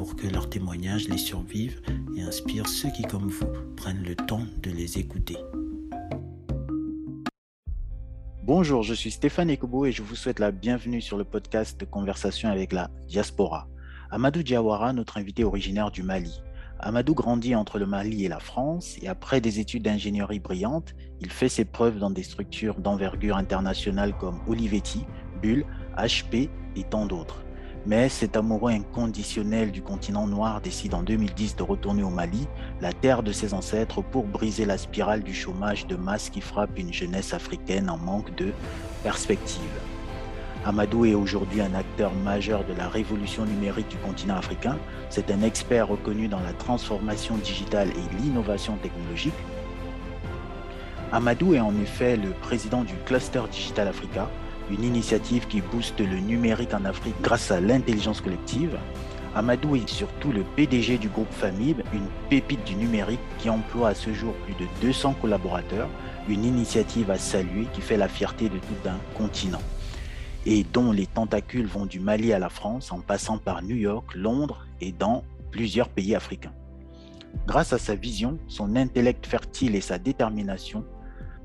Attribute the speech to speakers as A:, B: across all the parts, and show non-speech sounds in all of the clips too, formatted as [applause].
A: pour que leurs témoignages les survivent et inspirent ceux qui, comme vous, prennent le temps de les écouter. Bonjour, je suis Stéphane Ekobo et je vous souhaite la bienvenue sur le podcast de Conversation avec la diaspora. Amadou Diawara, notre invité originaire du Mali. Amadou grandit entre le Mali et la France et après des études d'ingénierie brillantes, il fait ses preuves dans des structures d'envergure internationale comme Olivetti, Bull, HP et tant d'autres. Mais cet amoureux inconditionnel du continent noir décide en 2010 de retourner au Mali, la terre de ses ancêtres, pour briser la spirale du chômage de masse qui frappe une jeunesse africaine en manque de perspective. Amadou est aujourd'hui un acteur majeur de la révolution numérique du continent africain. C'est un expert reconnu dans la transformation digitale et l'innovation technologique. Amadou est en effet le président du Cluster Digital Africa, une initiative qui booste le numérique en Afrique grâce à l'intelligence collective. Amadou est surtout le PDG du groupe Famib, une pépite du numérique qui emploie à ce jour plus de 200 collaborateurs, une initiative à saluer qui fait la fierté de tout un continent et dont les tentacules vont du Mali à la France en passant par New York, Londres et dans plusieurs pays africains. Grâce à sa vision, son intellect fertile et sa détermination,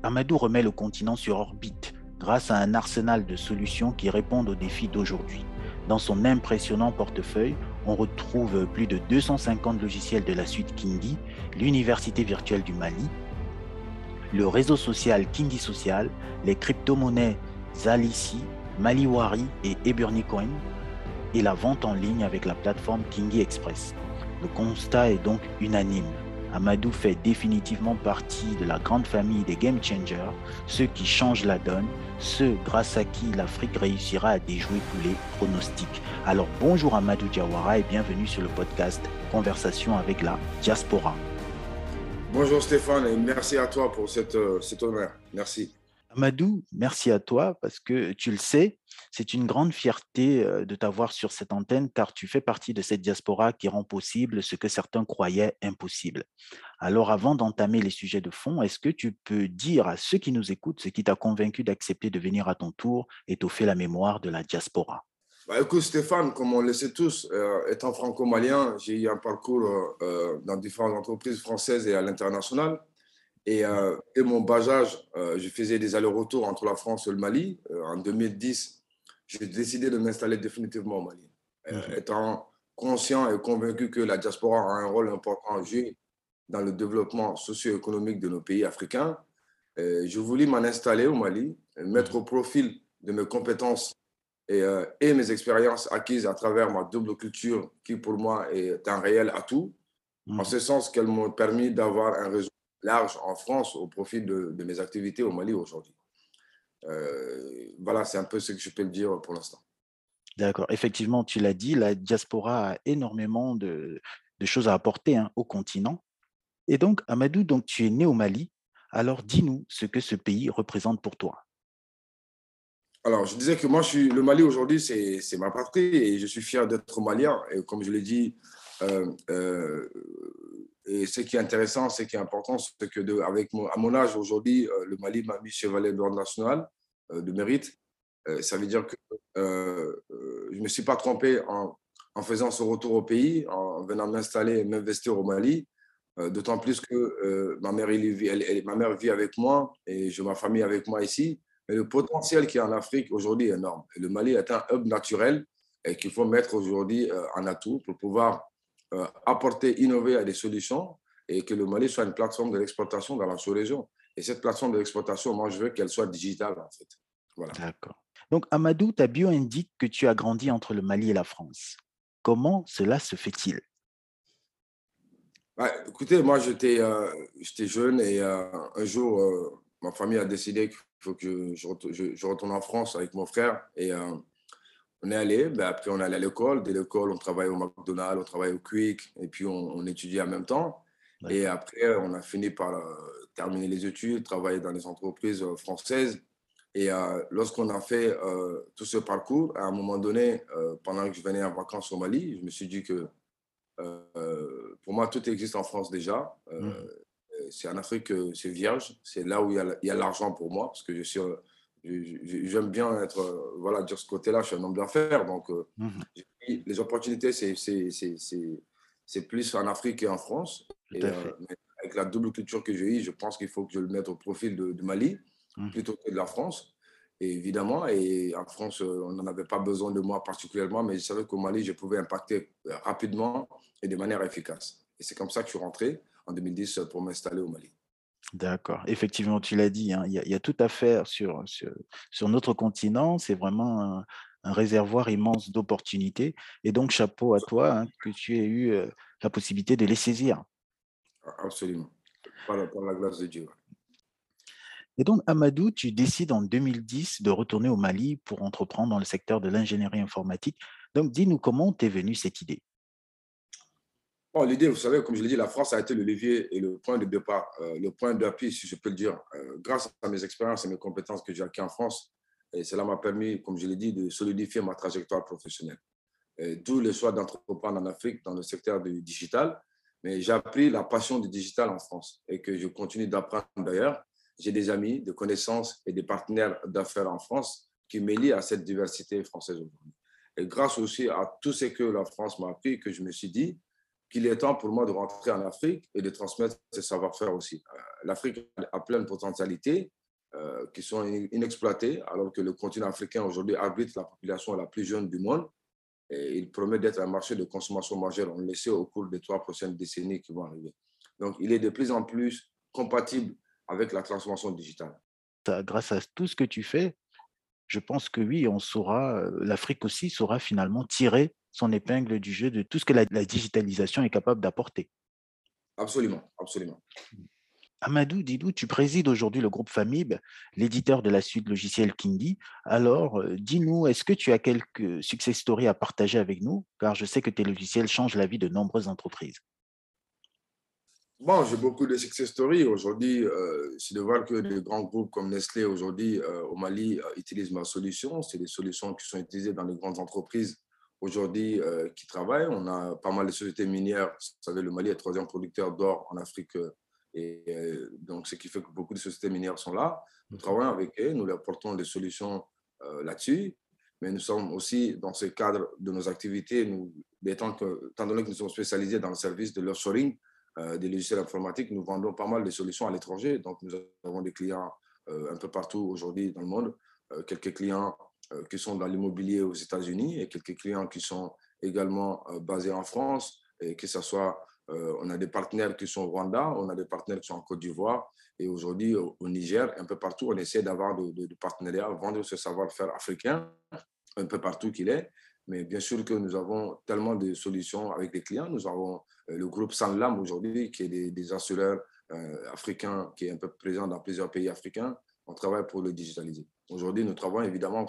A: Amadou remet le continent sur orbite grâce à un arsenal de solutions qui répondent aux défis d'aujourd'hui. Dans son impressionnant portefeuille, on retrouve plus de 250 logiciels de la suite Kindi, l'Université virtuelle du Mali, le réseau social Kindi Social, les crypto-monnaies Zalici, Maliwari et Eburny Coin, et la vente en ligne avec la plateforme Kingi Express. Le constat est donc unanime. Amadou fait définitivement partie de la grande famille des game changers, ceux qui changent la donne, ceux grâce à qui l'Afrique réussira à déjouer tous les pronostics. Alors bonjour Amadou Diawara et bienvenue sur le podcast Conversation avec la diaspora.
B: Bonjour Stéphane et merci à toi pour euh, cet honneur. Merci.
A: Amadou, merci à toi parce que tu le sais, c'est une grande fierté euh, de t'avoir sur cette antenne car tu fais partie de cette diaspora qui rend possible ce que certains croyaient impossible. Alors avant d'entamer les sujets de fond, est-ce que tu peux dire à ceux qui nous écoutent ce qui t'a convaincu d'accepter de venir à ton tour étoffer la mémoire de la diaspora?
B: Bah, écoute Stéphane, comme on le sait tous, euh, étant franco-malien, j'ai eu un parcours euh, dans différentes entreprises françaises et à l'international. Et euh, dès mon bas âge, euh, je faisais des allers-retours entre la France et le Mali. Euh, en 2010, j'ai décidé de m'installer définitivement au Mali, étant conscient et convaincu que la diaspora a un rôle important à jouer dans le développement socio-économique de nos pays africains. je voulais m'en installer au Mali, mettre au profil de mes compétences et, et, mes expériences acquises à travers ma double culture, qui pour moi est un réel atout, en ce sens qu'elles m'ont permis d'avoir un réseau large en France au profit de, mes activités au Mali aujourd'hui. Euh, voilà, c'est un peu ce que je peux dire pour l'instant.
A: D'accord. Effectivement, tu l'as dit, la diaspora a énormément de, choses à apporter hein, au continent. Et donc, Amadou, donc, tu es né au Mali. Alors, dis-nous ce que ce pays représente pour toi.
B: Alors, je disais que moi, je suis, le Mali aujourd'hui, c'est ma patrie et je suis fier d'être malien. Et comme je l'ai dit, et ce qui est intéressant, ce qui est important, c'est que de, avec mon, à mon âge aujourd'hui, euh, le Mali m'a mis chevalier d'ordre national euh, de mérite. Euh, ça veut dire que je ne me suis pas trompé en, faisant ce retour au pays, en venant m'installer et m'investir au Mali. D'autant plus que ma, mère, elle, ma mère vit avec moi et j'ai ma famille avec moi ici. Mais le potentiel qui est en Afrique aujourd'hui est énorme. Le Mali est un hub naturel et qu'il faut mettre aujourd'hui en atout pour pouvoir euh, apporter, innover à des solutions et que le Mali soit une plateforme de l'exportation dans la sous-région. Et cette plateforme de l'exportation, moi, je veux qu'elle soit digitale, en fait.
A: Voilà. D'accord. Donc, Amadou, ta bio indique que tu as grandi entre le Mali et la France. Comment cela se fait-il?
B: Bah, Écoutez, moi, j'étais euh, jeune et euh, un jour, ma famille a décidé qu'il faut que je, je, retourne en France avec mon frère. Et on on est allé, ben après on est allé à l'école. Dès l'école, on travaillait au McDonald's, on travaillait au Quick, et puis on, étudiait en même temps. Et après, on a fini par euh, terminer les études, travailler dans les entreprises euh, françaises. Et euh, lorsqu'on a fait tout ce parcours, à un moment donné, pendant que je venais en vacances au Mali, je me suis dit que pour moi, tout existe en France déjà. Mmh. C'est en Afrique, c'est vierge. C'est là où il y a l'argent pour moi, parce que je suis j'aime bien être, euh, voilà, dire ce côté-là, je suis un homme d'affaires. Donc, euh, mhm. les opportunités, c'est plus en Afrique et en France. Et, euh, avec la double culture que j'ai eue, je pense qu'il faut que je le mette au profil de, Mali mhm. plutôt que de la France. Et évidemment, et en France, on n'en avait pas besoin de moi particulièrement, mais je savais qu'au Mali, je pouvais impacter rapidement et de manière efficace. Et c'est comme ça que je suis rentré en 2010 pour m'installer au Mali.
A: D'accord. Effectivement, tu l'as dit, hein, il y, a tout à faire sur, sur, notre continent. C'est vraiment un, réservoir immense d'opportunités. Et donc, chapeau à toi hein, que tu aies eu euh, la possibilité de les saisir.
B: Absolument. Par, la grâce de Dieu.
A: Et donc, Amadou, tu décides en 2010 de retourner au Mali pour entreprendre dans le secteur de l'ingénierie informatique. Donc, dis-nous comment t'es venue cette idée?
B: L'idée, vous savez, comme je l'ai dit, la France a été le levier et le point de départ, euh, le point d'appui, si je peux le dire, euh, grâce à mes expériences et mes compétences que j'ai acquises en France. Et cela m'a permis, comme je l'ai dit, de solidifier ma trajectoire professionnelle. D'où le choix d'entreprendre en Afrique dans le secteur du digital. Mais j'ai appris la passion du digital en France et que je continue d'apprendre d'ailleurs. J'ai des amis, des connaissances et des partenaires d'affaires en France qui m'élient à cette diversité française aujourd'hui. Et grâce aussi à tout ce que la France m'a appris, que je me suis dit, qu'il est temps pour moi de rentrer en Afrique et de transmettre ce savoir-faire aussi. Euh, L'Afrique a plein de potentialités euh, qui sont inexploitées, alors que le continent africain aujourd'hui abrite la population la plus jeune du monde il promet d'être un marché de consommation majeur, on le sait, au cours des trois prochaines décennies qui vont arriver. Donc, il est de plus en plus compatible avec la transformation digitale.
A: Grâce à tout ce que tu fais, je pense que oui, on saura, euh, l'Afrique aussi saura finalement tirer son épingle du jeu de tout ce que la, digitalisation est capable d'apporter.
B: Absolument, absolument.
A: Amadou Didou, tu présides aujourd'hui le groupe Famib, l'éditeur de la suite logicielle Kindi. Alors, euh, dis-nous, est-ce que tu as quelques success stories à partager avec nous? Car je sais que tes logiciels changent la vie de nombreuses entreprises.
B: Bon, j'ai beaucoup de success stories. Aujourd'hui, euh, c'est de voir que des grands groupes comme Nestlé, aujourd'hui, euh, au Mali, utilisent ma solution. C'est des solutions qui sont utilisées dans les grandes entreprises aujourd'hui euh, qui travaillent. On a pas mal de sociétés minières. Vous savez, le Mali est le troisième producteur d'or en Afrique. Euh, et euh, donc, ce qui fait que beaucoup de sociétés minières sont là. Nous travaillons avec eux, nous leur apportons des solutions là-dessus. Mais nous sommes aussi dans ce cadre de nos activités, nous, étant, que, étant donné que nous sommes spécialisés dans le service de l'offshoring, des logiciels informatiques, nous vendons pas mal de solutions à l'étranger. Donc, nous avons des clients un peu partout aujourd'hui dans le monde, quelques clients qui sont dans l'immobilier aux États-Unis et quelques clients qui sont également euh, basés en France, et que ce soit, euh, on a des partenaires qui sont au Rwanda, on a des partenaires qui sont en Côte d'Ivoire, et aujourd'hui au, Niger, un peu partout, on essaie d'avoir de, de, partenariats, vendre ce savoir-faire africain, un peu partout qu'il est. Mais bien sûr que nous avons tellement de solutions avec les clients. Nous avons le groupe Sanlam aujourd'hui, qui est des, des assureurs africains, qui est un peu présent dans plusieurs pays africains. On travaille pour le digitaliser. Aujourd'hui, nous travaillons évidemment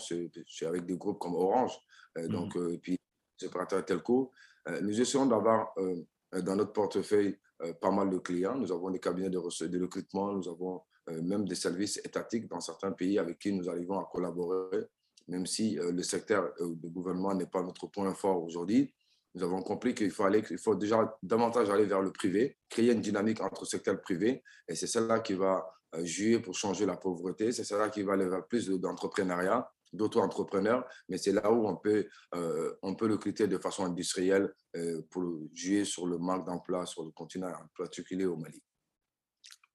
B: avec des groupes comme Orange, euh, donc, mmh. euh, et puis les opérateurs telco. Euh, nous essayons d'avoir dans notre portefeuille pas mal de clients. Nous avons des cabinets de, de recrutement, nous avons même des services étatiques dans certains pays avec qui nous arrivons à collaborer, même si le secteur du gouvernement n'est pas notre point fort aujourd'hui. Nous avons compris qu'il faut, aller, il faut déjà davantage aller vers le privé, créer une dynamique entre secteur privé, et c'est celle-là qui va euh, jouer pour changer la pauvreté. C'est ça qui va aller vers plus d'entrepreneuriat, d'auto-entrepreneurs, mais c'est là où on peut, euh, on peut recruter de façon industrielle euh, pour jouer sur le manque d'emploi sur le continent, en particulier au Mali.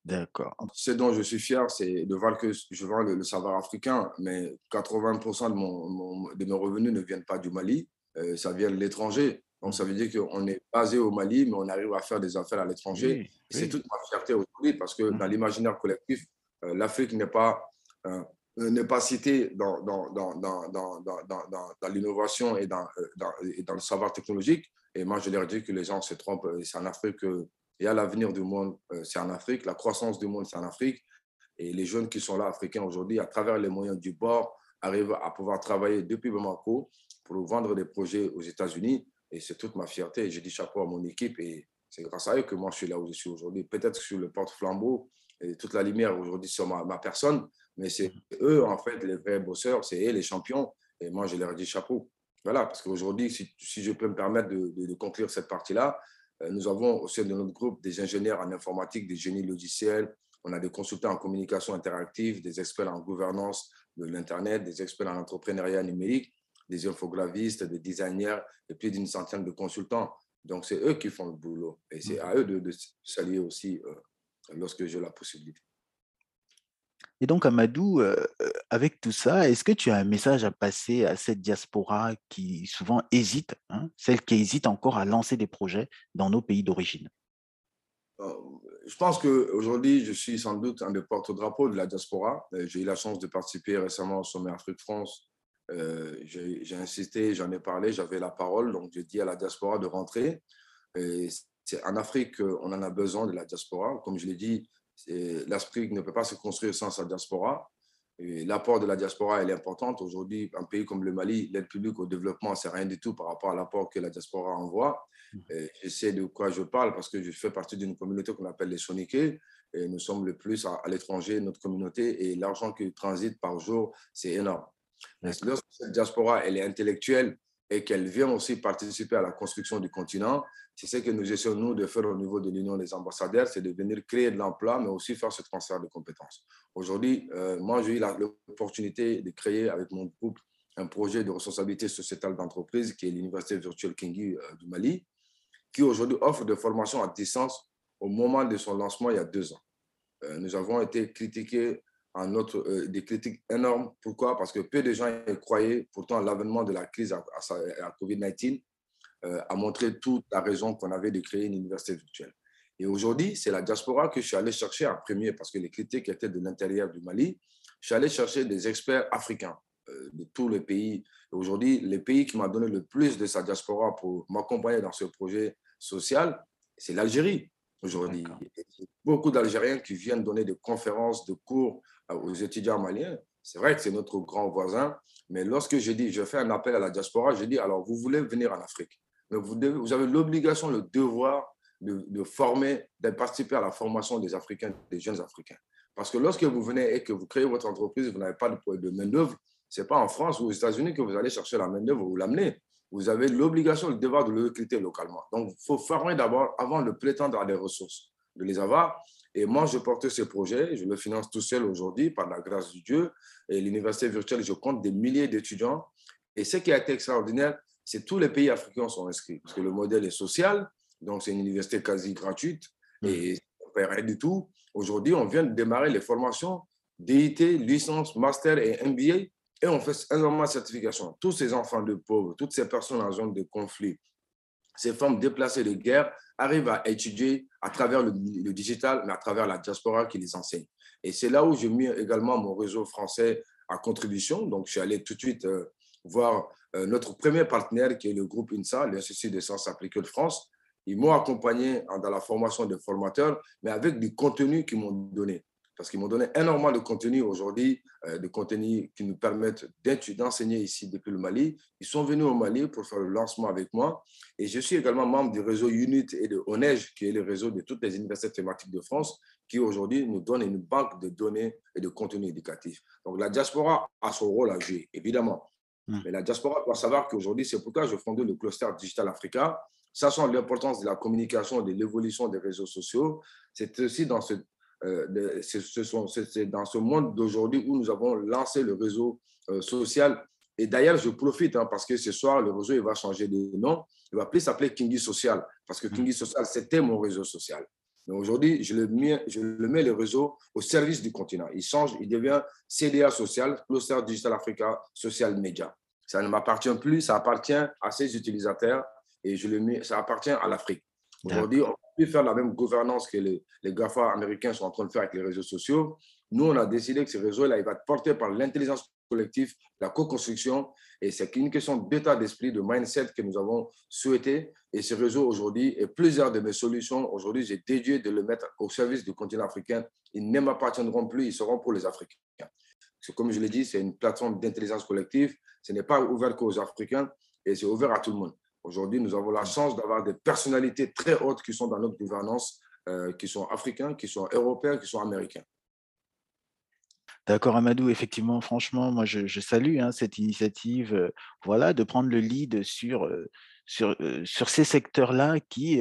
A: D'accord.
B: Ce dont je suis fier, c'est de voir que je vends le, savoir africain, mais 80% de, mon, de mes revenus ne viennent pas du Mali, ça vient de l'étranger. Donc, ça veut dire qu'on est basé au Mali, mais on arrive à faire des affaires à l'étranger. C'est toute ma fierté aujourd'hui parce que dans mm. l'imaginaire collectif, euh, l'Afrique n'est pas, euh, n'est pas citée dans, dans, dans, dans, dans l'innovation et, dans, euh, et dans le savoir technologique. Et moi, je leur dis que les gens se trompent. C'est en Afrique qu'il y a l'avenir du monde, c'est en Afrique. La croissance du monde, c'est en Afrique. Et les jeunes qui sont là, africains aujourd'hui, à travers les moyens du bord, arrivent à pouvoir travailler depuis Bamako pour vendre des projets aux États-Unis. Et c'est toute ma fierté. J'ai dit chapeau à mon équipe et c'est grâce à eux que moi je suis là où je suis aujourd'hui. Peut-être sur le porte-flambeau et toute la lumière aujourd'hui sur ma, personne, mais c'est eux en fait les vrais bosseurs, c'est eux les champions. Et moi je leur dis chapeau. Voilà, parce qu'aujourd'hui, si, je peux me permettre de, de, conclure cette partie-là, euh, nous avons au sein de notre groupe des ingénieurs en informatique, des génies logiciels, on a des consultants en communication interactive, des experts en gouvernance de l'Internet, des experts en entrepreneuriat numérique, des infographistes, des designers et plus d'une centaine de consultants. Donc, c'est eux qui font le boulot. Et c'est à eux de, de saluer aussi euh, lorsque j'ai la possibilité.
A: Et donc, Amadou, euh, avec tout ça, est-ce que tu as un message à passer à cette diaspora qui souvent hésite, hein, celle qui hésite encore à lancer des projets dans nos pays d'origine?
B: Euh, Je pense qu'aujourd'hui, je suis sans doute un des porte-drapeaux de la diaspora. J'ai eu la chance de participer récemment au sommet Afrique-France euh, j'ai insisté, j'en ai parlé, j'avais la parole, donc j'ai dit à la diaspora de rentrer. C'est en Afrique, on en a besoin de la diaspora. Comme je l'ai dit, l'Afrique ne peut pas se construire sans sa diaspora. L'apport de la diaspora est important. Aujourd'hui, un pays comme le Mali, l'aide publique au développement, c'est rien du tout par rapport à l'apport que la diaspora envoie. Mmh. je sais de quoi je parle parce que je fais partie d'une communauté qu'on appelle les Soniqués. Et nous sommes le plus à, à l'étranger, notre communauté, et l'argent qui transite par jour, c'est énorme. Lorsque cette diaspora est intellectuelle et qu'elle vient aussi participer à la construction du continent, c'est ce que nous essayons, nous, de faire au niveau de l'Union des ambassadeurs, c'est de venir créer de l'emploi, mais aussi faire ce transfert de compétences. Aujourd'hui, euh, moi, j'ai eu l'opportunité de créer avec mon groupe un projet de responsabilité sociétale d'entreprise qui est l'Université virtuelle Kingi euh, du Mali, qui aujourd'hui offre des formations à distance au moment de son lancement il y a deux ans. Euh, nous avons été critiqués en notre, euh, des critiques énormes. Pourquoi? Parce que peu de gens y croyaient. Pourtant, l'avènement de la crise à, à, COVID-19 euh, a montré toute la raison qu'on avait de créer une université virtuelle. Et aujourd'hui, c'est la diaspora que je suis allé chercher en premier parce que les critiques étaient de l'intérieur du Mali. Je suis allé chercher des experts africains euh, de tous les pays. Aujourd'hui, le pays qui m'a donné le plus de sa diaspora pour m'accompagner dans ce projet social, c'est l'Algérie aujourd'hui. Beaucoup d'Algériens qui viennent donner des conférences, de cours aux étudiants maliens. C'est vrai que c'est notre grand voisin, mais lorsque je dis, je fais un appel à la diaspora, je dis, alors vous voulez venir en Afrique, mais vous, avez l'obligation, le devoir de, former, de participer à la formation des Africains, des jeunes Africains. Parce que lorsque vous venez et que vous créez votre entreprise, vous n'avez pas de, main-d'œuvre, ce n'est pas en France ou aux États-Unis que vous allez chercher la main-d'œuvre, vous l'amenez. Vous avez l'obligation, le devoir de le recruter localement. Donc, il faut former d'abord avant de prétendre à des ressources, de les avoir. Et moi, je porte ce projet, je le finance tout seul aujourd'hui par la grâce de Dieu. Et l'université virtuelle, je compte des milliers d'étudiants. Et ce qui a été extraordinaire, c'est tous les pays africains sont inscrits, parce que le modèle est social, donc c'est une université quasi gratuite mmh. et on ne paie rien du tout. Aujourd'hui, on vient de démarrer les formations DIT, licence, master et MBA, et on fait énormément de certifications. Tous ces enfants de pauvres, toutes ces personnes en zone de conflit, ces femmes déplacées de guerre arrivent à étudier à travers le, digital, mais à travers la diaspora qui les enseigne. Et c'est là où j'ai mis également mon réseau français à contribution. Donc, je suis allé tout de suite euh, voir euh, notre premier partenaire qui est le groupe INSA, l'Institut des sciences appliquées de France. Ils m'ont accompagné dans la formation des formateurs, mais avec du contenu qu'ils m'ont donné parce qu'ils m'ont donné énormément de contenu aujourd'hui, euh, de contenu qui nous permettent d'enseigner ici depuis le Mali. Ils sont venus au Mali pour faire le lancement avec moi. Et je suis également membre du réseau UNIT et de ONEJ, qui est le réseau de toutes les universités thématiques de France, qui aujourd'hui nous donne une banque de données et de contenu éducatif. Donc la diaspora a son rôle à jouer, évidemment. Mmh. Mais la diaspora doit savoir qu'aujourd'hui, c'est pourquoi je fondé le cluster Digital Africa, sachant l'importance de la communication et de l'évolution des réseaux sociaux. C'est aussi dans ce euh, c'est dans ce monde d'aujourd'hui où nous avons lancé le réseau euh, social. Et d'ailleurs, je profite hein, parce que ce soir, le réseau il va changer de nom. Il va plus s'appeler Kingi Social parce que Kingi Social, c'était mon réseau social. Mais aujourd'hui, je le, mets, je le mets le réseau au service du continent. Il change, il devient CDA Social, Cluster Digital Africa Social Media. Ça ne m'appartient plus, ça appartient à ses utilisateurs et je le mets, ça appartient à l'Afrique. Aujourd'hui, on peut faire la même gouvernance que les, les GAFA américains sont en train de faire avec les réseaux sociaux. Nous, on a décidé que ce réseau-là, il va être porté par l'intelligence collective, la co-construction, et c'est une question d'état d'esprit, de mindset que nous avons souhaité. Et ce réseau aujourd'hui, et plusieurs de mes solutions, aujourd'hui, j'ai dédié de le mettre au service du continent africain. Ils ne m'appartiendront plus, ils seront pour les Africains. comme je l'ai dit, c'est une plateforme d'intelligence collective. Ce n'est pas ouvert qu'aux Africains et c'est ouvert à tout le monde. Aujourd'hui, nous avons la chance d'avoir des personnalités très hautes qui sont dans notre gouvernance, euh, qui sont africains, qui sont européens, qui sont américains.
A: D'accord, Amadou. Effectivement, franchement, moi, je, salue hein, cette initiative, euh, voilà, de prendre le lead sur, euh, sur, sur ces secteurs-là qui,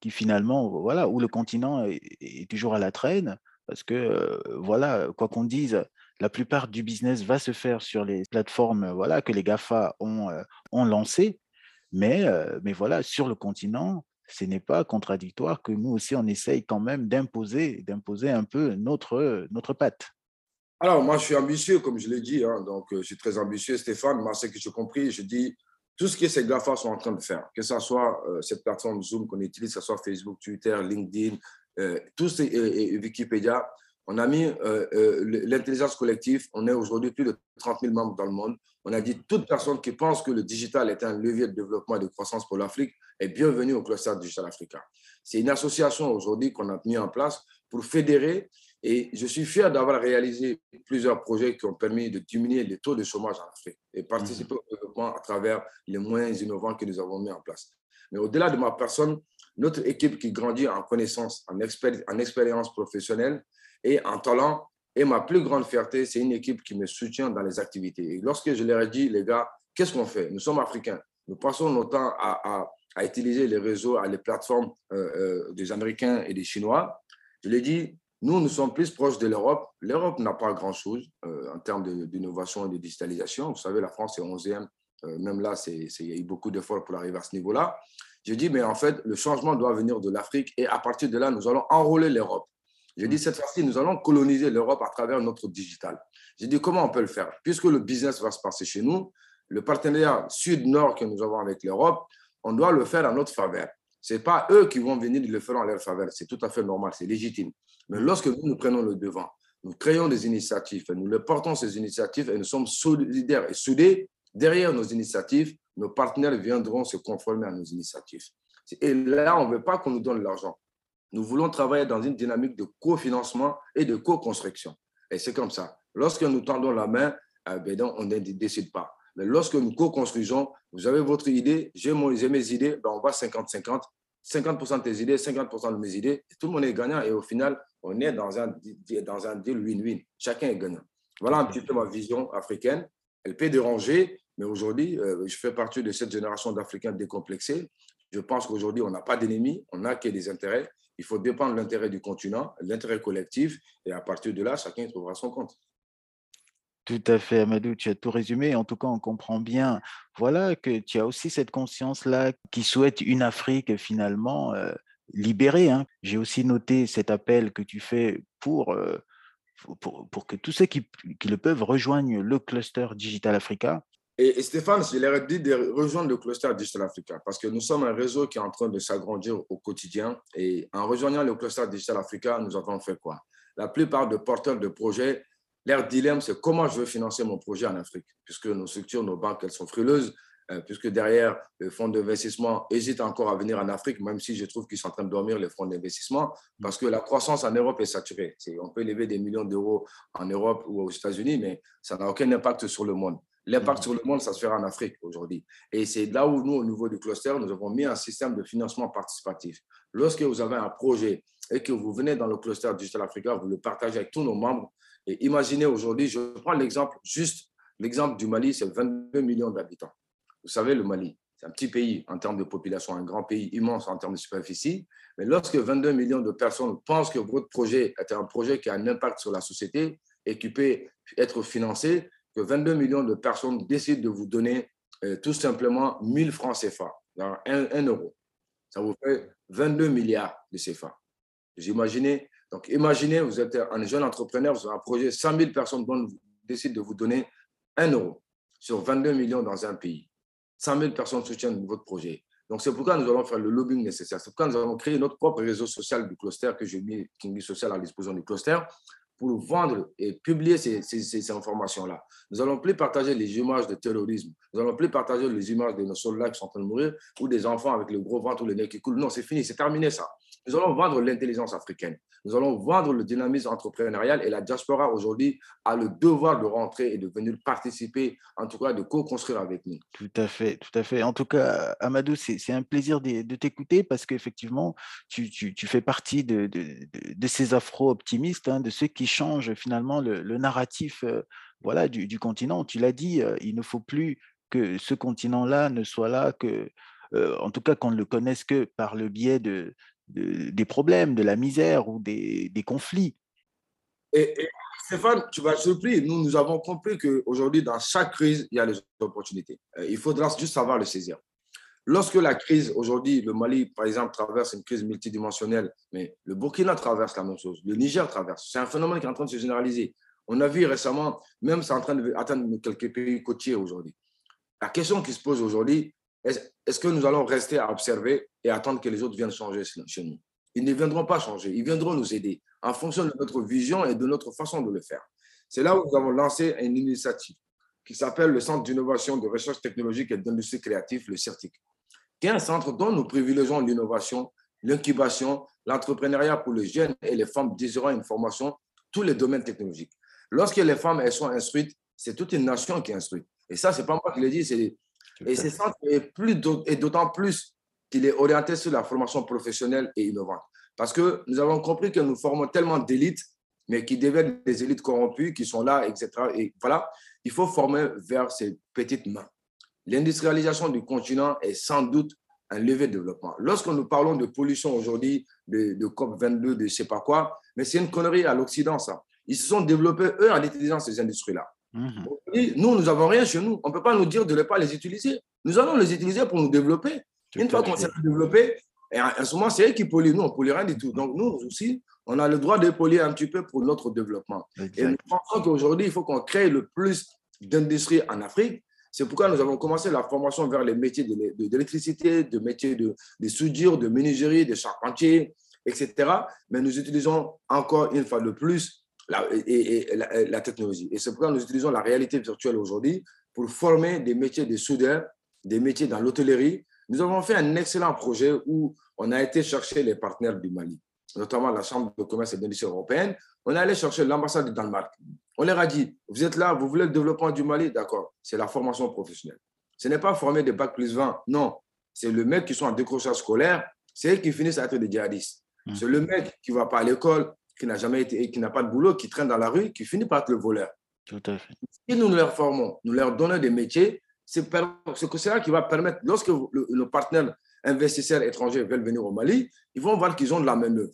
A: qui finalement, voilà, où le continent est, toujours à la traîne, parce que, voilà, quoi qu'on dise, la plupart du business va se faire sur les plateformes, voilà, que les Gafa ont, ont lancées, mais, mais voilà, sur le continent, ce n'est pas contradictoire que nous aussi, on essaye quand même d'imposer, d'imposer un peu notre, notre patte.
B: Alors, moi, je suis ambitieux, comme je l'ai dit. Hein, donc, je suis très ambitieux, Stéphane. Moi, ce que j'ai compris, je dis tout ce que ces GAFA sont en train de faire, que ce soit euh, cette plateforme Zoom qu'on utilise, que ce soit Facebook, Twitter, LinkedIn, euh, tous ces, et, Wikipédia, on a mis euh, l'intelligence collective. On est aujourd'hui plus de 30 000 membres dans le monde. On a dit toute personne qui pense que le digital est un levier de développement et de croissance pour l'Afrique est bienvenue au cluster Digital Africa. C'est une association aujourd'hui qu'on a mis en place pour fédérer et je suis fier d'avoir réalisé plusieurs projets qui ont permis de diminuer les taux de chômage en Afrique et participer au développement à travers les moyens innovants que nous avons mis en place. Mais au-delà de ma personne, notre équipe qui grandit en connaissance, en, en expérience professionnelle et en talent, et ma plus grande fierté, c'est une équipe qui me soutient dans les activités. Et lorsque je leur ai dit, les gars, qu'est-ce qu'on fait? Nous sommes africains. Nous passons notre temps à, utiliser les réseaux, à les plateformes euh, euh, des Américains et des Chinois. Je leur ai dit, nous, nous sommes plus proches de l'Europe. L'Europe n'a pas grand-chose euh, en termes d'innovation et de digitalisation. Vous savez, la France est 11e. Euh, même là, il y a eu beaucoup d'efforts pour arriver à ce niveau-là. Je dis, mais en fait, le changement doit venir de l'Afrique et à partir de là, nous allons enrôler l'Europe. Je dis, cette fois-ci, nous allons coloniser l'Europe à travers notre digital. J'ai dit, comment on peut le faire? Puisque le business va se passer chez nous, le partenariat sud-nord que nous avons avec l'Europe, on doit le faire à notre faveur. Ce n'est pas eux qui vont venir le faire en leur faveur. C'est tout à fait normal, c'est légitime. Mais lorsque nous, nous prenons le devant, nous créons des initiatives, nous le portons ces initiatives et nous sommes solidaires et soudés derrière nos initiatives, nos partenaires viendront se conformer à nos initiatives. Et là, on ne veut pas qu'on nous donne l'argent. Nous voulons travailler dans une dynamique de cofinancement et de co-construction. Et c'est comme ça. Lorsque nous tendons la main, eh ben on ne décide pas. Mais lorsque nous co-construisons, vous avez votre idée, j'ai mes idées, ben on va 50-50. 50% de tes idées, 50% de mes idées, tout le monde est gagnant et au final, on est dans un, dans un deal win-win. Chacun est gagnant. Voilà un petit peu ma vision africaine. Elle peut déranger, mais aujourd'hui, euh, je fais partie de cette génération d'Africains décomplexés. Je pense qu'aujourd'hui, on n'a pas d'ennemis, on n'a que des intérêts. Il faut dépendre de l'intérêt du continent, l'intérêt collectif, et à partir de là, chacun trouvera son compte.
A: Tout à fait, Amadou, tu as tout résumé. En tout cas, on comprend bien, voilà, que tu as aussi cette conscience-là qui souhaite une Afrique finalement euh, libérée. Hein. J'ai aussi noté cet appel que tu fais pour, euh, pour, pour, que tous ceux qui, qui, le peuvent rejoignent le cluster Digital Africa.
B: Et, Stéphane, je leur ai dit de rejoindre le cluster Digital Africa parce que nous sommes un réseau qui est en train de s'agrandir au quotidien. Et en rejoignant le cluster Digital Africa, nous avons fait quoi? La plupart des porteurs de projets leur dilemme, c'est comment je veux financer mon projet en Afrique, puisque nos structures, nos banques, elles sont frileuses, euh, puisque derrière, les fonds d'investissement hésitent encore à venir en Afrique, même si je trouve qu'ils sont en train de dormir, les fonds d'investissement, parce que la croissance en Europe est saturée. on peut lever des millions d'euros en Europe ou aux États-Unis, mais ça n'a aucun impact sur le monde. L'impact sur le monde, ça se fera en Afrique aujourd'hui. Et c'est là où nous, au niveau du cluster, nous avons mis un système de financement participatif. Lorsque vous avez un projet et que vous venez dans le cluster Digital Africa, vous le partagez avec tous nos membres, et imaginez aujourd'hui, je prends l'exemple, juste l'exemple du Mali, c'est 22 millions d'habitants. Vous savez, le Mali, c'est un petit pays en termes de population, un grand pays immense en termes de superficie. Mais lorsque 22 millions de personnes pensent que votre projet est un projet qui a un impact sur la société et qui peut être financé, que 22 millions de personnes décident de vous donner euh, tout simplement 1000 francs CFA, 1, euro. Ça vous fait 22 milliards de CFA. Vous imaginez? Donc, imaginez, vous êtes un jeune entrepreneur, vous avez un projet, 100 000 personnes décident de vous donner 1 euro sur 22 millions dans un pays. 100 000 personnes soutiennent votre projet. Donc, c'est pourquoi nous allons faire le lobbying nécessaire. C'est pourquoi nous allons créer notre propre réseau social du cluster que j'ai mis, Kingi Social, à disposition du cluster, pour vendre et publier ces, informations-là. Nous n'allons plus partager les images de terrorisme. Nous n'allons plus partager les images de nos soldats qui sont en train de mourir ou des enfants avec le gros ventre ou le nez qui coule. Non, c'est fini, c'est terminé ça. Nous allons vendre l'intelligence africaine. Nous allons vendre le dynamisme entrepreneurial et la diaspora aujourd'hui a le devoir de rentrer et de venir participer, en tout cas de co-construire avec nous.
A: Tout à fait, tout à fait. En tout cas, Amadou, c'est un plaisir de, t'écouter parce qu'effectivement, tu, fais partie de, ces afro-optimistes, hein, de ceux qui changent finalement le, narratif euh, voilà, du, du continent. Tu l'as dit, euh, il ne faut plus que ce continent-là ne soit là que, euh, en tout cas qu'on ne le connaisse que par le biais de, des problèmes, de la misère ou des, conflits.
B: Et, Stéphane, tu vas être surpris, nous, nous avons compris qu'aujourd'hui, dans chaque crise, il y a des opportunités. Euh, il faudra juste savoir le saisir. Lorsque la crise, aujourd'hui, le Mali, par exemple, traverse une crise multidimensionnelle, mais le Burkina traverse la même chose, le Niger traverse, c'est un phénomène qui est en train de se généraliser. On a vu récemment, même c'est en train d'atteindre quelques pays côtiers aujourd'hui. La question qui se pose aujourd'hui, est-ce que nous allons rester à observer et attendre que les autres viennent changer chez nous Ils ne viendront pas changer, ils viendront nous aider en fonction de notre vision et de notre façon de le faire. C'est là où nous avons lancé une initiative qui s'appelle le Centre d'innovation de recherche technologique et d'industrie créative, le CERTIC, qui est un centre dont nous privilégions l'innovation, l'incubation, l'entrepreneuriat pour les jeunes et les femmes désirant une formation, tous les domaines technologiques. Lorsque les femmes elles sont instruites, c'est toute une nation qui est instruite. Et ça, ce n'est pas moi qui le dis, c'est et ce centre est d'autant plus qu'il est orienté sur la formation professionnelle et innovante. Parce que nous avons compris que nous formons tellement d'élites, mais qui deviennent des élites corrompues, qui sont là, etc. Et voilà, il faut former vers ces petites mains. L'industrialisation du continent est sans doute un levier de développement. Lorsque nous parlons de pollution aujourd'hui, de, de COP22, de je ne sais pas quoi, mais c'est une connerie à l'Occident, ça. Ils se sont développés, eux, en utilisant ces industries-là. Mhm. Nous, nous n'avons rien chez nous. On ne peut pas nous dire de ne pas les utiliser. Nous allons les utiliser pour nous développer. Une fois qu'on s'est développé, et en, ce moment, c'est eux qui polluent. Nous, on ne pollue rien du tout. Donc, nous aussi, on a le droit de polluer un petit peu pour notre développement. Et nous pensons qu'aujourd'hui, il faut qu'on crée le plus d'industries en Afrique. C'est pourquoi nous avons commencé la formation vers les métiers de l'électricité, de métiers de, de soudure, de menuiserie, de charpentier, etc. Mais nous utilisons encore une fois de plus la, et, la, technologie. Et c'est pourquoi nous utilisons la réalité virtuelle aujourd'hui pour former des métiers de soudeurs, des métiers dans l'hôtellerie. Nous avons fait un excellent projet où on a été chercher les partenaires du Mali, notamment la Chambre de commerce et d'industrie européenne. On est allé chercher l'ambassade du Danemark. On leur a dit, vous êtes là, vous voulez le développement du Mali? D'accord, c'est la formation professionnelle. Ce n'est pas former des bacs plus 20, non. C'est le mec qui sont en décrochage scolaire, c'est eux qui finissent à être des djihadistes. Mmh. C'est le mec qui ne va pas à l'école, qui n'a jamais été, qui n'a pas de boulot, qui traîne dans la rue, qui finit par être le voleur.
A: Tout à fait.
B: Si nous leur formons, nous leur donnons des métiers, c'est cela qui va permettre, lorsque nos partenaires investisseurs étrangers veulent venir au Mali, ils vont voir qu'ils ont de la main-d'œuvre.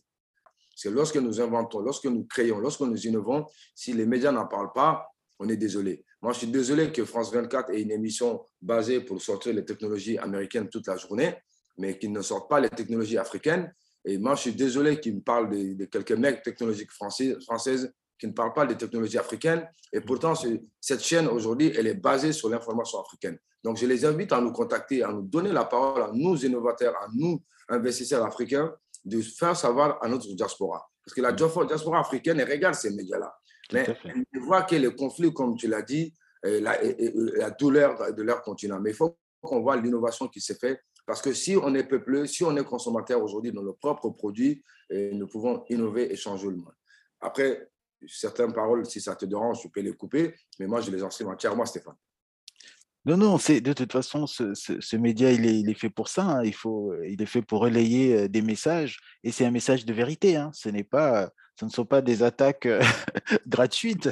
B: C'est lorsque nous inventons, lorsque nous créons, lorsque nous innovons, si les médias n'en parlent pas, on est désolé. Moi, je suis désolé que France 24 ait une émission basée pour sortir les technologies américaines toute la journée, mais qu'ils ne sortent pas les technologies africaines. Et moi, je suis désolé qu'ils me parlent de, quelques mecs technologiques françaises, françaises qui ne parlent pas des technologies africaines. Et pourtant, cette chaîne aujourd'hui, elle est basée sur l'information africaine. Donc, je les invite à nous contacter, à nous donner la parole, à nous innovateurs, à nous investisseurs africains, de faire savoir à notre diaspora. Parce que la diaspora africaine, elle regarde ces médias-là. Mais elle voit que les conflits, comme tu l'as dit, la, la douleur de leur continent. Mais il faut qu'on voit l'innovation qui s'est faite parce que si on est peupleux, si on est consommateur aujourd'hui dans nos propres produits, nous pouvons innover et changer le monde. Après, certaines paroles, si ça te dérange, tu peux les couper, mais moi, je les enseigne entièrement, Stéphane.
A: Non, non, c'est de toute façon, ce, média, il est, il est, fait pour ça. Hein. Il, faut, il est fait pour relayer euh, des messages, et c'est un message de vérité. Hein. Ce n'est pas ce ne sont pas des attaques euh, [laughs] gratuites.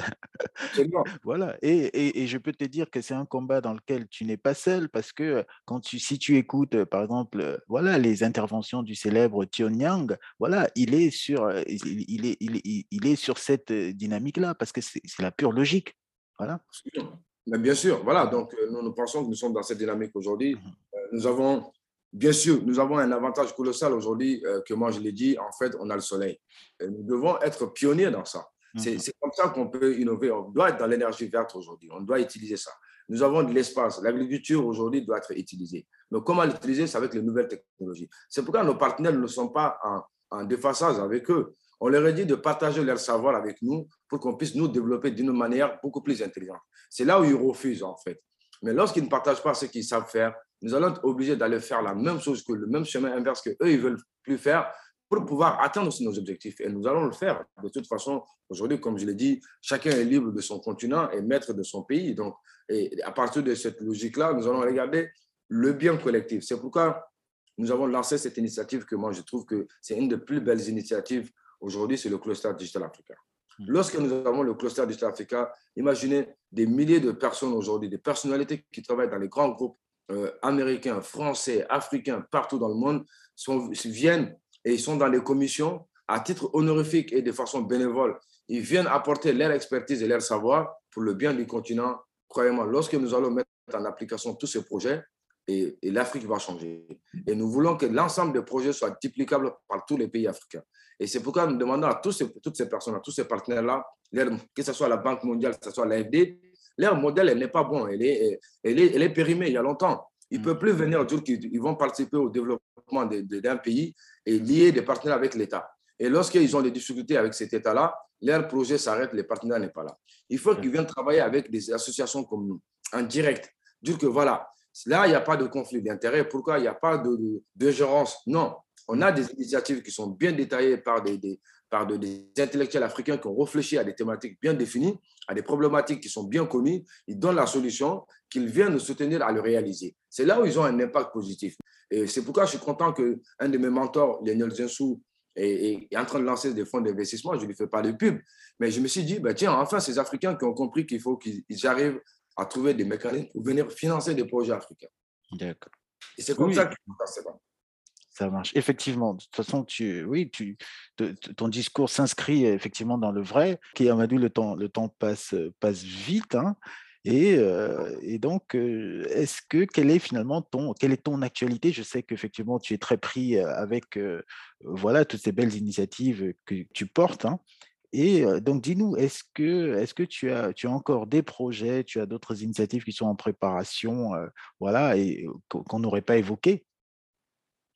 A: [laughs] voilà. Et, et, je peux te dire que c'est un combat dans lequel tu n'es pas seul parce que quand tu, si tu écoutes, par exemple, voilà, les interventions du célèbre Tion Yang, voilà, il est sur, il, est, il, il est sur cette dynamique-là parce que c'est la pure logique. Voilà.
B: Bien sûr, voilà. Donc, nous, nous pensons que nous sommes dans cette dynamique aujourd'hui. Mmh nous avons Bien sûr, nous avons un avantage colossal aujourd'hui, euh, que moi je l'ai dit, en fait, on a le soleil. nous devons être pionniers dans ça. Mhm. C'est comme ça qu'on peut innover. On doit être dans l'énergie verte aujourd'hui. On doit utiliser ça. Nous avons de l'espace. L'agriculture aujourd'hui doit être utilisée. Mais comment l'utiliser? C'est avec les nouvelles technologies. C'est pourquoi nos partenaires ne sont pas en, en défaçage avec eux. On leur a dit de partager leur savoir avec nous pour qu'on puisse nous développer d'une manière beaucoup plus intelligente. C'est là où ils refusent, en fait. Mais lorsqu'ils ne partagent pas ce qu'ils savent faire, nous allons être obligés d'aller faire la même chose que le même chemin inverse que eux ils veulent plus faire pour pouvoir atteindre nos objectifs. Et nous allons le faire. De toute façon, aujourd'hui, comme je l'ai dit, chacun est libre de son continent et maître de son pays. Donc, et à partir de cette logique-là, nous allons regarder le bien collectif. C'est pourquoi nous avons lancé cette initiative que moi, je trouve que c'est une des plus belles initiatives aujourd'hui, c'est le cluster Digital Africa. Lorsque nous avons le cluster Digital Africa, imaginez des milliers de personnes aujourd'hui, des personnalités qui travaillent dans les grands groupes euh, américains, français, africains, partout dans le monde, viennent et ils sont dans les commissions à titre honorifique et de façon bénévole. Ils viennent apporter leur expertise et leur savoir pour le bien du continent. Croyez-moi, lorsque nous allons mettre en application tous ces projets, et, l'Afrique va changer. Et nous voulons que l'ensemble des projets soient duplicables par tous les pays africains. Et c'est pourquoi nous demandons à tous toutes ces personnes, à tous ces partenaires-là, que ce soit la Banque mondiale, que ce soit l'AFD, leur modèle n'est pas bon, elle est, elle, est, elle est périmée il y a longtemps. Ils ne peuvent plus venir dire qu'ils vont participer au développement d'un pays et lier des partenaires avec l'État. Et lorsqu'ils ont des difficultés avec cet État-là, leur projet s'arrête, les partenaires n'est pas là. Il faut qu'ils viennent travailler avec des associations comme nous, en direct. Dire que voilà, là, il n'y a pas de conflit d'intérêts. Pourquoi il n'y a pas de, de, Non, on a des initiatives qui sont bien détaillées par des, par des intellectuels africains qui ont réfléchi à des thématiques bien définies, à des problématiques qui sont bien connues. Ils donnent la solution, qu'ils viennent nous soutenir à le réaliser. C'est là où ils ont un impact positif. Et c'est pourquoi je suis content qu'un de mes mentors, Lionel Zinsou, est, en train de lancer des fonds d'investissement. Je ne lui fais pas de pub. Mais je me suis dit, bah, tiens, enfin, ces Africains qui ont compris qu'il faut qu'ils arrivent à trouver des mécanismes pour venir financer des projets africains.
A: D'accord.
B: Et c'est comme ça que ça
A: Ça marche. Effectivement, de toute façon, tu, oui, tu, ton discours s'inscrit effectivement dans le vrai. Qui Amadou, le temps, le temps passe, passe vite. Hein, et, euh, et, donc, euh, est-ce que quelle est finalement ton, quelle est ton actualité? Je sais qu'effectivement, tu es très pris avec voilà toutes ces belles initiatives que tu portes. Hein, et donc, dis-nous, est-ce que, tu, as, encore des projets, tu as d'autres initiatives qui sont en préparation, voilà, et qu'on n'aurait pas évoquées?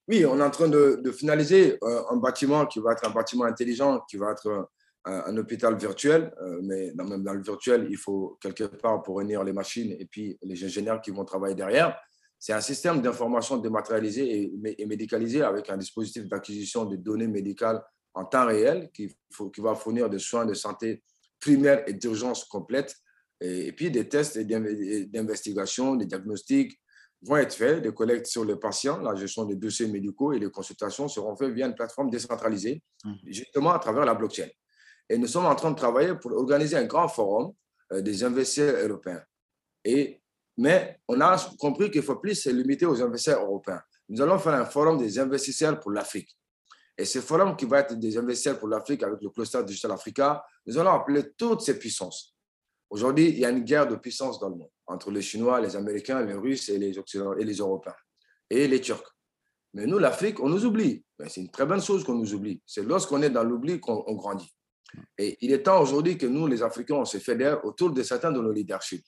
B: Oui, on est en train de, finaliser un bâtiment qui va être un bâtiment intelligent, qui va être un, hôpital virtuel, mais même dans le virtuel, il faut quelque part pour réunir les machines et puis les ingénieurs qui vont travailler derrière. C'est un système d'information dématérialisé et médicalisé avec un dispositif d'acquisition de données médicales en temps réel qui, qui va fournir des soins de santé primaires et d'urgence complètes. Et, puis des tests d'investigation, des diagnostics vont être faits, des collectes sur les patients, la gestion des dossiers médicaux et les consultations seront faites via une plateforme décentralisée, mmh. justement à travers la blockchain. Et nous sommes en train de travailler pour organiser un grand forum euh, des investisseurs européens. Et, mais on a compris qu'il faut plus se limiter aux investisseurs européens. Nous allons faire un forum des investisseurs pour l'Afrique. Et ce forum qui va être des investisseurs pour l'Afrique avec le cluster Digital Africa, nous allons appeler toutes ces puissances. Aujourd'hui, il y a une guerre de puissance dans le monde entre les Chinois, les Américains, les Russes et les, et les Européens et les Turcs. Mais nous, l'Afrique, on nous oublie. C'est une très bonne chose qu'on nous oublie. C'est lorsqu'on est dans l'oubli qu'on grandit. Et il est temps aujourd'hui que nous, les Africains, on se fédère autour de certains de nos leaderships.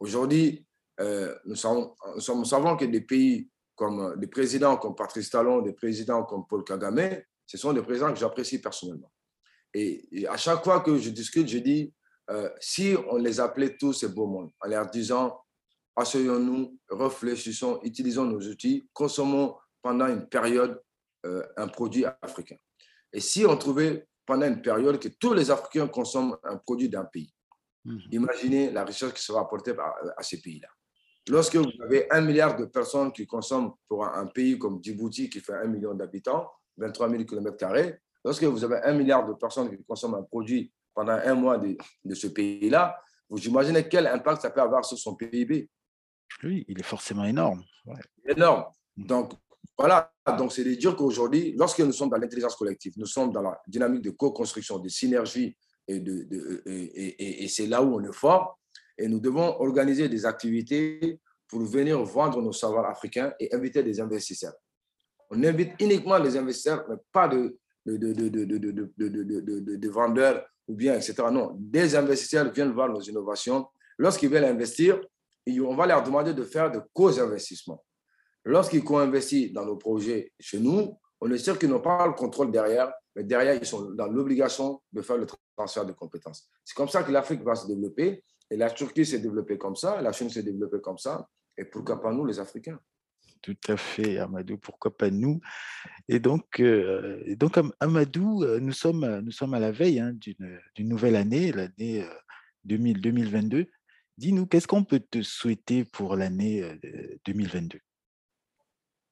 B: Aujourd'hui, euh, nous, nous, savons que des pays comme euh, des présidents comme Patrice Talon, des présidents comme Paul Kagame, ce sont des présidents que j'apprécie personnellement. Et, à chaque fois que je discute, je dis, euh, si on les appelait tous ces beaux mondes, en leur disant, asseyons-nous, réfléchissons, utilisons nos outils, consommons pendant une période euh, un produit africain. Et si on trouvait pendant une période que tous les Africains consomment un produit d'un pays, mhm. imaginez la richesse qui sera apportée à ces pays-là. Lorsque vous avez un milliard de personnes qui consomment pour un, pays comme Djibouti qui fait un million d'habitants, 23 000 km, lorsque vous avez un milliard de personnes qui consomment un produit pendant un mois de, ce pays-là, vous imaginez quel impact ça peut avoir sur son PIB
A: Oui, il est forcément énorme.
B: Énorme. Mm. Donc, voilà, donc c'est de dire qu'aujourd'hui, lorsque nous sommes dans l'intelligence collective, nous sommes dans la dynamique de co-construction, de synergie, et, de, et, et c'est là où on est fort et nous devons organiser des activités pour venir vendre nos savoirs africains et inviter des investisseurs. On invite uniquement les investisseurs, mais pas de, de, de, de, vendeurs ou bien, etc. Non, des investisseurs viennent voir nos innovations. Lorsqu'ils veulent investir, on va leur demander de faire de co-investissements. Lorsqu'ils co-investissent dans nos projets chez nous, On est sûr qu'ils n'ont pas le contrôle derrière, mais derrière, ils sont dans l'obligation de faire le transfert de compétences. C'est comme ça que l'Afrique va se développer. Et la Turquie s'est développée comme ça, la Chine s'est développée comme ça. Et pourquoi pas nous, les Africains?
A: Tout à fait, Amadou, pourquoi pas nous? Et donc, euh, donc Amadou, euh, nous sommes, nous sommes à la veille hein, d'une nouvelle année, l'année 2022. Dis-nous, qu'est-ce qu'on peut te souhaiter pour l'année 2022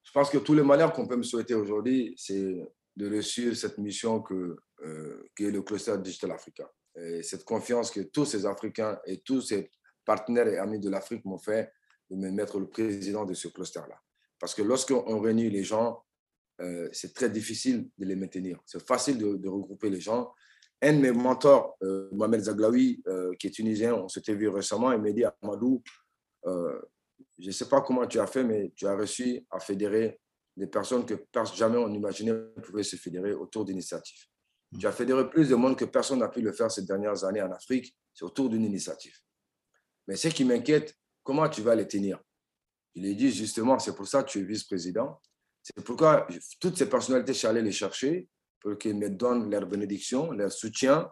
B: Je pense que tous les malheurs qu'on peut me souhaiter aujourd'hui, c'est de réussir cette mission que, euh, qui est le cluster Digital Africa. Et cette confiance que tous ces Africains et tous ces partenaires et amis de l'Afrique m'ont fait de me mettre le président de ce cluster-là. Parce que lorsqu'on réunit les gens, euh, c'est très difficile de les maintenir. C'est facile de, regrouper les gens. Un de mes mentors, euh, Mohamed Zaglaoui, qui est tunisien, on s'était vu récemment, il m'a dit Amadou, je ne sais pas comment tu as fait, mais tu as réussi à fédérer des personnes que jamais on n'imaginait pouvaient se fédérer autour d'initiatives. Tu as fédéré plus de monde que personne n'a pu le faire ces dernières années en Afrique, c'est autour d'une initiative. Mais ce qui m'inquiète, comment tu vas les tenir? Il est dit justement, c'est pour ça que tu es vice-président. C'est pourquoi toutes ces personnalités, je suis allé les chercher pour qu'ils me donnent leur bénédiction, leur soutien,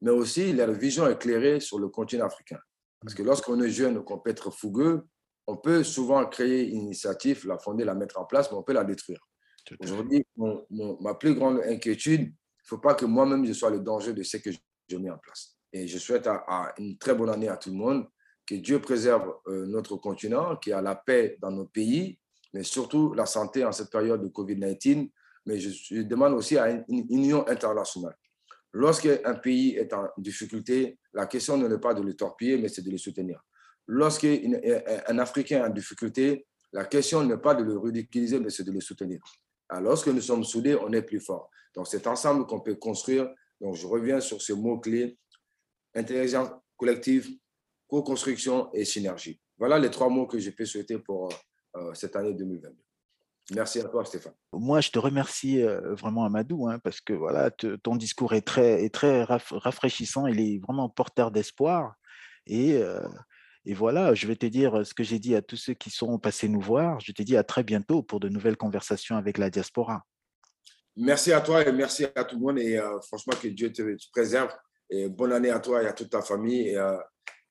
B: mais aussi leur vision éclairée sur le continent africain. Parce que lorsqu'on est jeune, qu'on peut être fougueux, on peut souvent créer une initiative, la fonder, la mettre en place, mais on peut la détruire. Aujourd'hui, ma plus grande inquiétude, ne faut pas que moi-même je sois le danger de ce que je mets en place. Et je souhaite à, une très bonne année à tout le monde, que Dieu préserve euh, notre continent, qu'il y a la paix dans nos pays, mais surtout la santé en cette période de COVID-19. Mais je, demande aussi à une, union internationale. Lorsqu'un pays est en difficulté, la question ne n'est pas de le torpiller, mais c'est de le soutenir lorsqu'un Africain est en difficulté, la question n'est pas de le ridiculiser, mais c'est de le soutenir. Alors, lorsque nous sommes soudés, on est plus fort. Donc, c'est ensemble qu'on peut construire. Donc, je reviens sur ce mot-clé intelligence collective, co-construction et synergie. Voilà les trois mots que je peux souhaiter pour euh, cette année 2022. Merci à toi, Stéphane.
A: Moi, je te remercie euh, vraiment, Amadou, hein, parce que voilà, ton discours est très, est très rafraîchissant. Il est vraiment porteur d'espoir. Et euh, et voilà, je vais te dire ce que j'ai dit à tous ceux qui sont passés nous voir. Je te dis à très bientôt pour de nouvelles conversations avec la diaspora.
B: Merci à toi et merci à tout le monde. Et euh, franchement, que Dieu te, préserve. Et bonne année à toi et à toute ta famille. Et euh,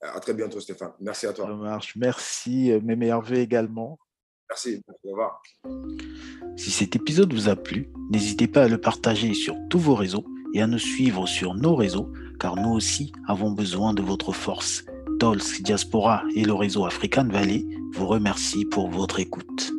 B: à très bientôt, Stéphane. Merci à toi.
A: Ça marche. Merci. Mes meilleurs voeux également.
B: Merci. Au revoir.
A: Si cet épisode vous a plu, n'hésitez pas à le partager sur tous vos réseaux et à nous suivre sur nos réseaux, car nous aussi avons besoin de votre force. Tolsk Diaspora et le réseau African Valley vous remercient pour votre écoute.